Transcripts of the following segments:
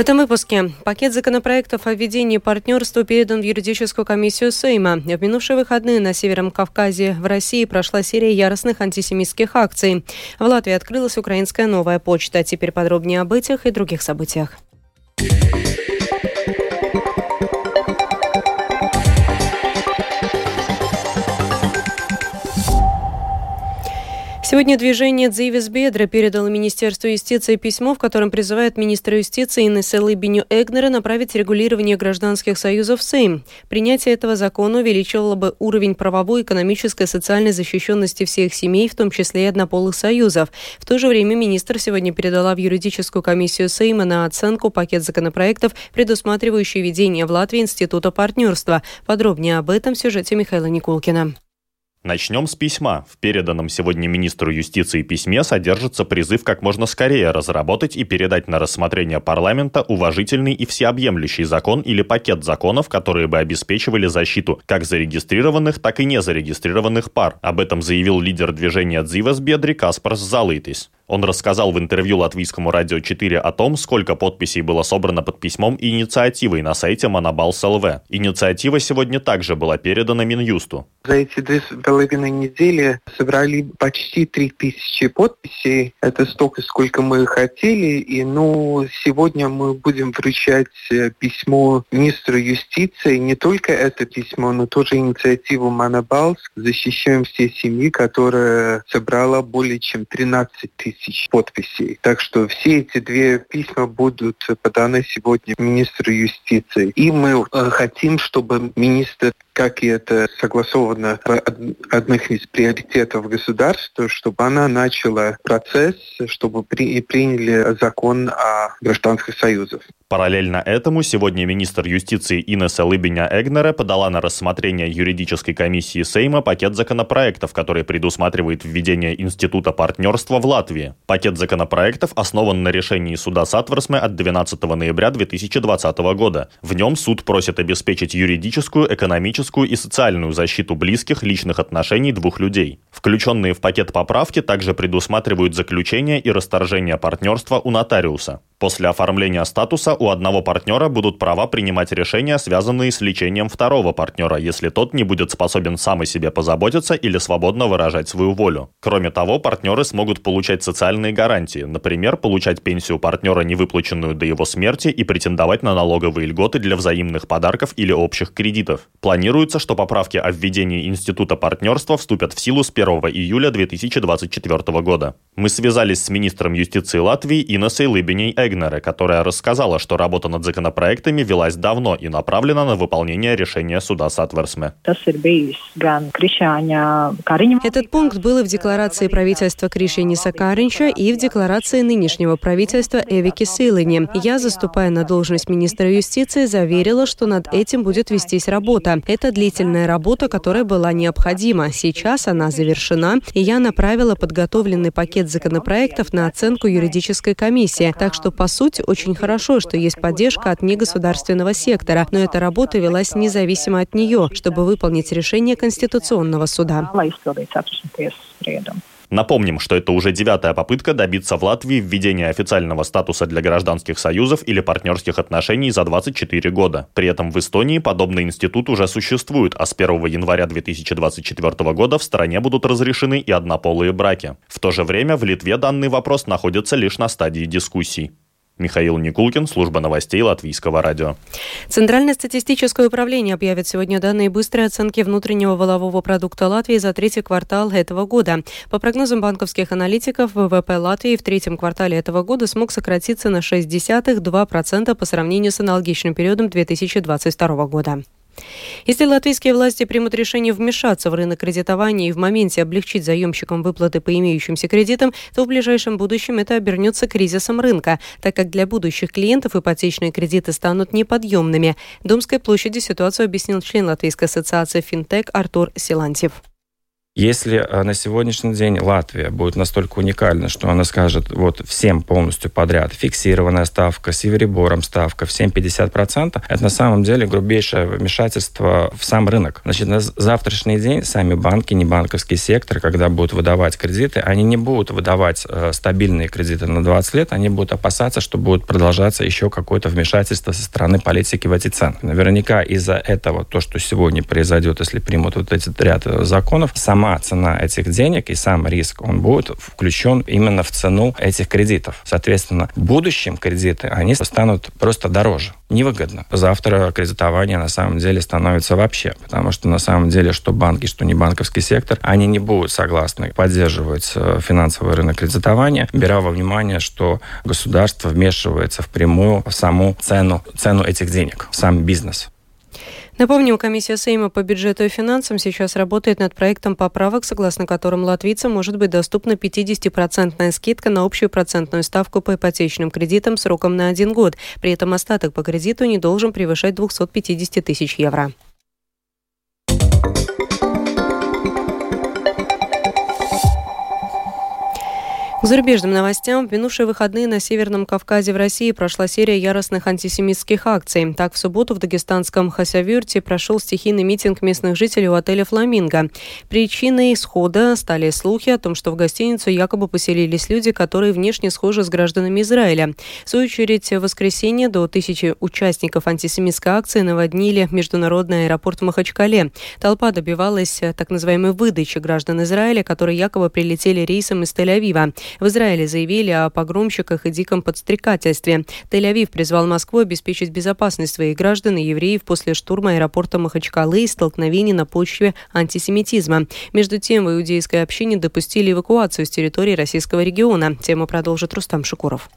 этом выпуске пакет законопроектов о введении партнерства передан в юридическую комиссию Сейма. В минувшие выходные на Северном Кавказе в России прошла серия яростных антисемитских акций. В Латвии открылась украинская новая почта. Теперь подробнее об этих и других событиях. Сегодня движение «Дзивис Бедра» передало Министерству юстиции письмо, в котором призывает министра юстиции Инессы Лыбиню Эгнера направить регулирование гражданских союзов в Сейм. Принятие этого закона увеличивало бы уровень правовой, экономической и социальной защищенности всех семей, в том числе и однополых союзов. В то же время министр сегодня передала в юридическую комиссию Сейма на оценку пакет законопроектов, предусматривающий введение в Латвии Института партнерства. Подробнее об этом в сюжете Михаила Никулкина. Начнем с письма. В переданном сегодня министру юстиции письме содержится призыв как можно скорее разработать и передать на рассмотрение парламента уважительный и всеобъемлющий закон или пакет законов, которые бы обеспечивали защиту как зарегистрированных, так и незарегистрированных пар. Об этом заявил лидер движения «Дзивас Бедри» Каспарс Залытис. Он рассказал в интервью Латвийскому радио 4 о том, сколько подписей было собрано под письмом и инициативой на сайте Монобалс ЛВ. Инициатива сегодня также была передана Минюсту. За эти две с половиной недели собрали почти три тысячи подписей. Это столько, сколько мы хотели. И ну, сегодня мы будем вручать э, письмо министру юстиции. Не только это письмо, но тоже инициативу Монобалс. Защищаем все семьи, которая собрала более чем 13 тысяч тысяч подписей. Так что все эти две письма будут поданы сегодня министру юстиции. И мы э, хотим, чтобы министр как и это согласовано в одних из приоритетов государства, чтобы она начала процесс, чтобы при, приняли закон о гражданских союзах. Параллельно этому сегодня министр юстиции Инесса Лыбиня Эгнера подала на рассмотрение юридической комиссии Сейма пакет законопроектов, который предусматривает введение Института партнерства в Латвии. Пакет законопроектов основан на решении суда Сатверсме от 12 ноября 2020 года. В нем суд просит обеспечить юридическую, экономическую и социальную защиту близких личных отношений двух людей. Включенные в пакет поправки также предусматривают заключение и расторжение партнерства у нотариуса. После оформления статуса у одного партнера будут права принимать решения, связанные с лечением второго партнера, если тот не будет способен сам о себе позаботиться или свободно выражать свою волю. Кроме того, партнеры смогут получать социальные гарантии, например, получать пенсию партнера, не выплаченную до его смерти, и претендовать на налоговые льготы для взаимных подарков или общих кредитов. Планируется, что поправки о введении института партнерства вступят в силу с 1 июля 2024 года. Мы связались с министром юстиции Латвии Инесой Лыбиней Эгнере, которая рассказала, что работа над законопроектами велась давно и направлена на выполнение решения суда Сатверсме. Этот пункт был и в декларации правительства Кришениса Каринча и в декларации нынешнего правительства Эвики Силыни. Я, заступая на должность министра юстиции, заверила, что над этим будет вестись работа. Это длительная работа, которая была необходима. Сейчас она завершена, и я направила подготовленный пакет законопроектов на оценку юридической комиссии. Так что по сути, очень хорошо, что есть поддержка от негосударственного сектора, но эта работа велась независимо от нее, чтобы выполнить решение Конституционного суда. Напомним, что это уже девятая попытка добиться в Латвии введения официального статуса для гражданских союзов или партнерских отношений за 24 года. При этом в Эстонии подобный институт уже существует, а с 1 января 2024 года в стране будут разрешены и однополые браки. В то же время в Литве данный вопрос находится лишь на стадии дискуссий. Михаил Никулкин, служба новостей Латвийского радио. Центральное статистическое управление объявит сегодня данные быстрой оценки внутреннего волового продукта Латвии за третий квартал этого года. По прогнозам банковских аналитиков, ВВП Латвии в третьем квартале этого года смог сократиться на 0,6-2% по сравнению с аналогичным периодом 2022 года. Если латвийские власти примут решение вмешаться в рынок кредитования и в моменте облегчить заемщикам выплаты по имеющимся кредитам, то в ближайшем будущем это обернется кризисом рынка, так как для будущих клиентов ипотечные кредиты станут неподъемными. Домской площади ситуацию объяснил член Латвийской ассоциации «Финтек» Артур Силантьев. Если э, на сегодняшний день Латвия будет настолько уникальна, что она скажет вот всем полностью подряд, фиксированная ставка, с Евребором ставка, всем 50%, это на самом деле грубейшее вмешательство в сам рынок. Значит, на завтрашний день сами банки, не банковский сектор, когда будут выдавать кредиты, они не будут выдавать э, стабильные кредиты на 20 лет, они будут опасаться, что будет продолжаться еще какое-то вмешательство со стороны политики в эти цены. Наверняка из-за этого то, что сегодня произойдет, если примут вот этот ряд э, законов, сама цена этих денег и сам риск, он будет включен именно в цену этих кредитов. Соответственно, в будущем кредиты, они станут просто дороже. Невыгодно. Завтра кредитование на самом деле становится вообще, потому что на самом деле что банки, что не банковский сектор, они не будут согласны поддерживать э, финансовый рынок кредитования, беря во внимание, что государство вмешивается впрямую в саму цену, цену этих денег, в сам бизнес. Напомним, комиссия Сейма по бюджету и финансам сейчас работает над проектом поправок, согласно которым латвийцам может быть доступна 50% скидка на общую процентную ставку по ипотечным кредитам сроком на один год. При этом остаток по кредиту не должен превышать 250 тысяч евро. К зарубежным новостям. В минувшие выходные на Северном Кавказе в России прошла серия яростных антисемитских акций. Так, в субботу в дагестанском Хасавюрте прошел стихийный митинг местных жителей у отеля «Фламинго». Причиной исхода стали слухи о том, что в гостиницу якобы поселились люди, которые внешне схожи с гражданами Израиля. В свою очередь, в воскресенье до тысячи участников антисемитской акции наводнили международный аэропорт в Махачкале. Толпа добивалась так называемой выдачи граждан Израиля, которые якобы прилетели рейсом из Тель-Авива. В Израиле заявили о погромщиках и диком подстрекательстве. Тель-Авив призвал Москву обеспечить безопасность своих граждан и евреев после штурма аэропорта Махачкалы и столкновений на почве антисемитизма. Между тем, в иудейской общине допустили эвакуацию с территории российского региона. Тему продолжит Рустам Шукуров.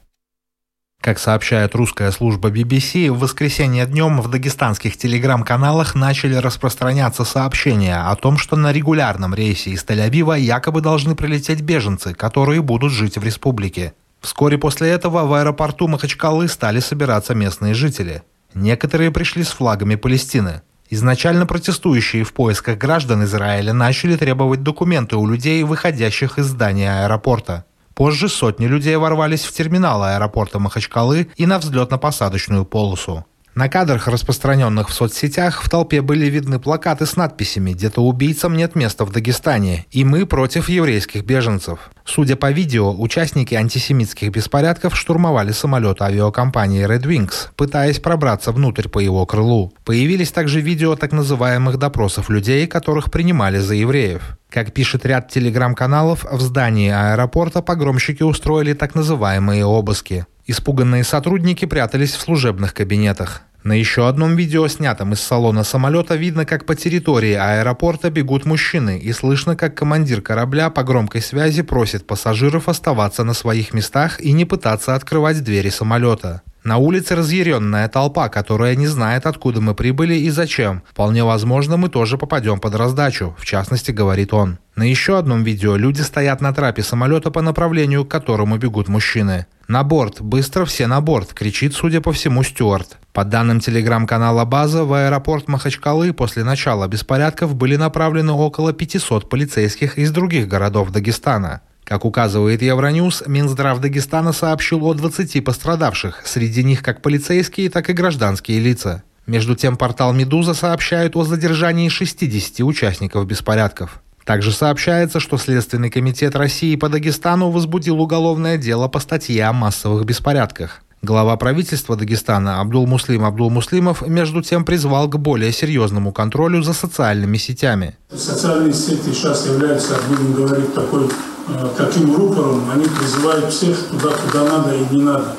Как сообщает русская служба BBC, в воскресенье днем в дагестанских телеграм-каналах начали распространяться сообщения о том, что на регулярном рейсе из Тель-Авива якобы должны прилететь беженцы, которые будут жить в республике. Вскоре после этого в аэропорту Махачкалы стали собираться местные жители. Некоторые пришли с флагами Палестины. Изначально протестующие в поисках граждан Израиля начали требовать документы у людей, выходящих из здания аэропорта. Позже сотни людей ворвались в терминал аэропорта Махачкалы и на взлетно-посадочную полосу. На кадрах, распространенных в соцсетях, в толпе были видны плакаты с надписями «Где-то убийцам нет места в Дагестане» и «Мы против еврейских беженцев». Судя по видео, участники антисемитских беспорядков штурмовали самолет авиакомпании Red Wings, пытаясь пробраться внутрь по его крылу. Появились также видео так называемых допросов людей, которых принимали за евреев. Как пишет ряд телеграм-каналов, в здании аэропорта погромщики устроили так называемые обыски. Испуганные сотрудники прятались в служебных кабинетах. На еще одном видео, снятом из салона самолета, видно, как по территории аэропорта бегут мужчины, и слышно, как командир корабля по громкой связи просит пассажиров оставаться на своих местах и не пытаться открывать двери самолета. На улице разъяренная толпа, которая не знает, откуда мы прибыли и зачем. Вполне возможно, мы тоже попадем под раздачу, в частности, говорит он. На еще одном видео люди стоят на трапе самолета по направлению, к которому бегут мужчины. «На борт! Быстро все на борт!» – кричит, судя по всему, Стюарт. По данным телеграм-канала «База», в аэропорт Махачкалы после начала беспорядков были направлены около 500 полицейских из других городов Дагестана. Как указывает Евроньюз, Минздрав Дагестана сообщил о 20 пострадавших, среди них как полицейские, так и гражданские лица. Между тем, портал «Медуза» сообщает о задержании 60 участников беспорядков. Также сообщается, что Следственный комитет России по Дагестану возбудил уголовное дело по статье о массовых беспорядках. Глава правительства Дагестана Абдул-Муслим Абдул-Муслимов между тем призвал к более серьезному контролю за социальными сетями. Социальные сети сейчас являются, будем говорить, такой Э, таким рупором они призывают всех туда, куда надо и не надо.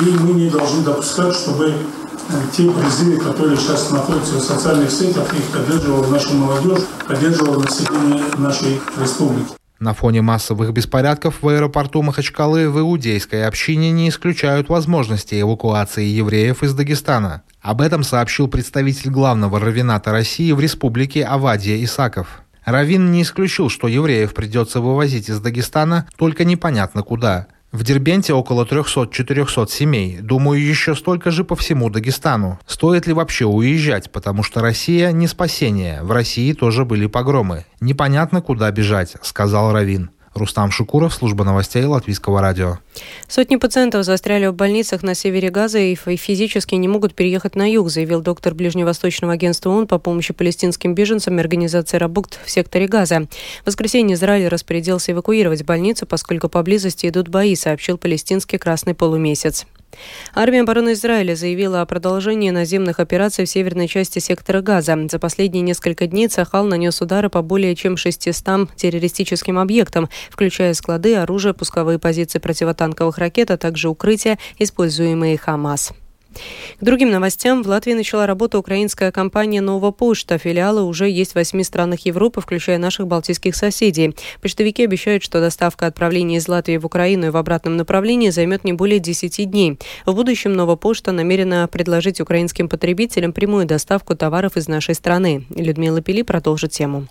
И мы не должны допускать, чтобы э, те призывы, которые сейчас находятся в социальных сетях, их поддерживала наша молодежь, поддерживала население нашей республики. На фоне массовых беспорядков в аэропорту Махачкалы в иудейской общине не исключают возможности эвакуации евреев из Дагестана. Об этом сообщил представитель главного равената России в республике Авадия Исаков. Равин не исключил, что евреев придется вывозить из Дагестана, только непонятно куда. В Дербенте около 300-400 семей. Думаю, еще столько же по всему Дагестану. Стоит ли вообще уезжать, потому что Россия не спасение. В России тоже были погромы. Непонятно, куда бежать, сказал Равин. Рустам Шукуров, служба новостей Латвийского радио. Сотни пациентов застряли в больницах на севере Газа и физически не могут переехать на юг, заявил доктор Ближневосточного агентства ООН по помощи палестинским беженцам и организации Рабукт в секторе Газа. В воскресенье Израиль распорядился эвакуировать больницу, поскольку поблизости идут бои, сообщил палестинский Красный полумесяц. Армия обороны Израиля заявила о продолжении наземных операций в северной части сектора Газа. За последние несколько дней Цахал нанес удары по более чем 600 террористическим объектам, включая склады, оружие, пусковые позиции противотанковых ракет, а также укрытия, используемые Хамас. К другим новостям. В Латвии начала работу украинская компания «Нова Почта». Филиалы уже есть в восьми странах Европы, включая наших балтийских соседей. Почтовики обещают, что доставка отправления из Латвии в Украину и в обратном направлении займет не более 10 дней. В будущем «Нова Почта» намерена предложить украинским потребителям прямую доставку товаров из нашей страны. Людмила Пили продолжит тему.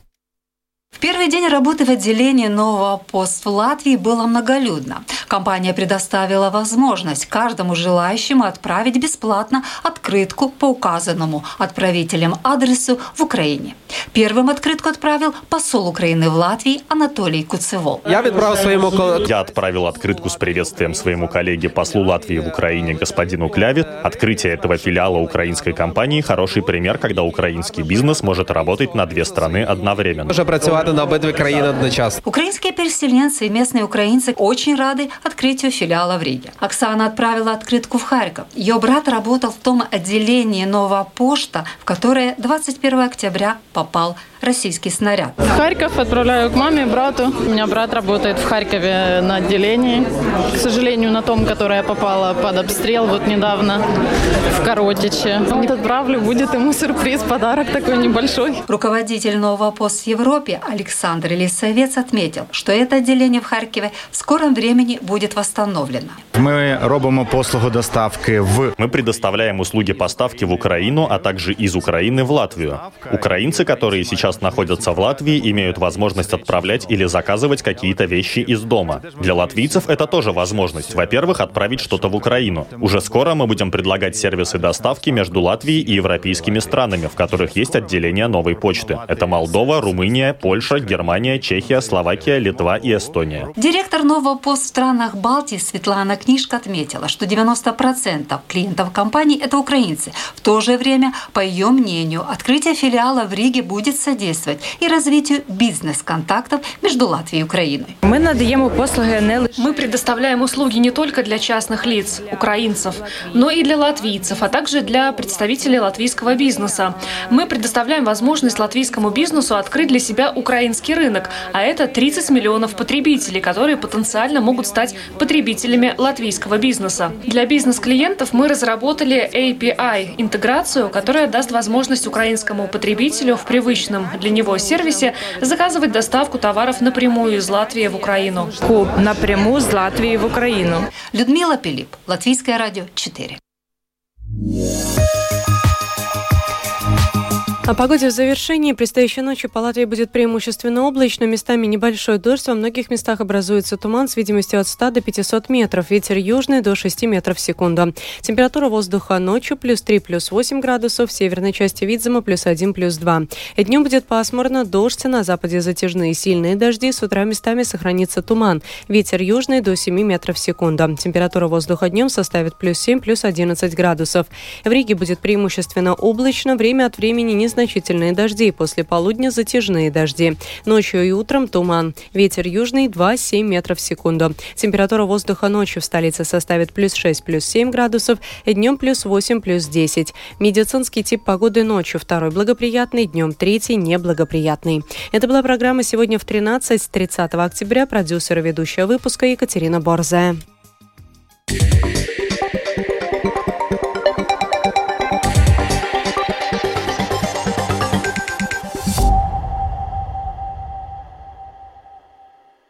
В первый день работы в отделении нового пост в Латвии было многолюдно. Компания предоставила возможность каждому желающему отправить бесплатно открытку по указанному отправителям адресу в Украине. Первым открытку отправил посол Украины в Латвии Анатолий Куцевол. Я отправил своему Я отправил открытку с приветствием своему коллеге послу Латвии в Украине господину Кляве. Открытие этого филиала украинской компании – хороший пример, когда украинский бизнес может работать на две страны одновременно. Працювати на обидві країни одночасно. Украинские переселенцы и местные украинцы очень рады открытию филиала в Риге. Оксана отправила открытку в Харьков. Ее брат работал в том отделении «Новая почта», в которое 21 октября попал российский снаряд. В Харьков отправляю к маме, брату. У меня брат работает в Харькове на отделении. К сожалению, на том, которое я попала под обстрел вот недавно в Коротиче. Вот отправлю, будет ему сюрприз, подарок такой небольшой. Руководитель нового пост в Европе Александр Лисовец отметил, что это отделение в Харькове в скором времени будет восстановлено. Мы робимо послугу доставки в... Мы предоставляем услуги поставки в Украину, а также из Украины в Латвию. Украинцы, которые сейчас сейчас находятся в Латвии, имеют возможность отправлять или заказывать какие-то вещи из дома. Для латвийцев это тоже возможность. Во-первых, отправить что-то в Украину. Уже скоро мы будем предлагать сервисы доставки между Латвией и европейскими странами, в которых есть отделение новой почты. Это Молдова, Румыния, Польша, Германия, Чехия, Словакия, Литва и Эстония. Директор нового пост в странах Балтии Светлана Книжка отметила, что 90% клиентов компании – это украинцы. В то же время, по ее мнению, открытие филиала в Риге будет содействовать и развитию бизнес-контактов между Латвией и Украиной. Мы надаем послуги не Мы предоставляем услуги не только для частных лиц, украинцев, но и для латвийцев, а также для представителей латвийского бизнеса. Мы предоставляем возможность латвийскому бизнесу открыть для себя украинский рынок, а это 30 миллионов потребителей, которые потенциально могут стать потребителями латвийского бизнеса. Для бизнес-клиентов мы разработали API – интеграцию, которая даст возможность украинскому потребителю в привычном для него сервисе заказывать доставку товаров напрямую из Латвии в Украину. Напрямую из Латвии в Украину. Людмила Пилип, Латвийское радио 4. О погоде в завершении. Предстоящей ночью по Латвии будет преимущественно облачно, местами небольшой дождь. Во многих местах образуется туман с видимостью от 100 до 500 метров. Ветер южный до 6 метров в секунду. Температура воздуха ночью плюс 3, плюс 8 градусов. В северной части Видзема плюс 1, плюс 2. Днем будет пасмурно, дождь. На западе затяжные сильные дожди. С утра местами сохранится туман. Ветер южный до 7 метров в секунду. Температура воздуха днем составит плюс 7, плюс 11 градусов. В Риге будет преимущественно облачно. Время от времени не незначительные дожди, после полудня затяжные дожди. Ночью и утром туман. Ветер южный 2-7 метров в секунду. Температура воздуха ночью в столице составит плюс 6, плюс 7 градусов, днем плюс 8, плюс 10. Медицинский тип погоды ночью второй благоприятный, днем третий неблагоприятный. Это была программа сегодня в 13, 30 октября. Продюсер и ведущая выпуска Екатерина Борзая.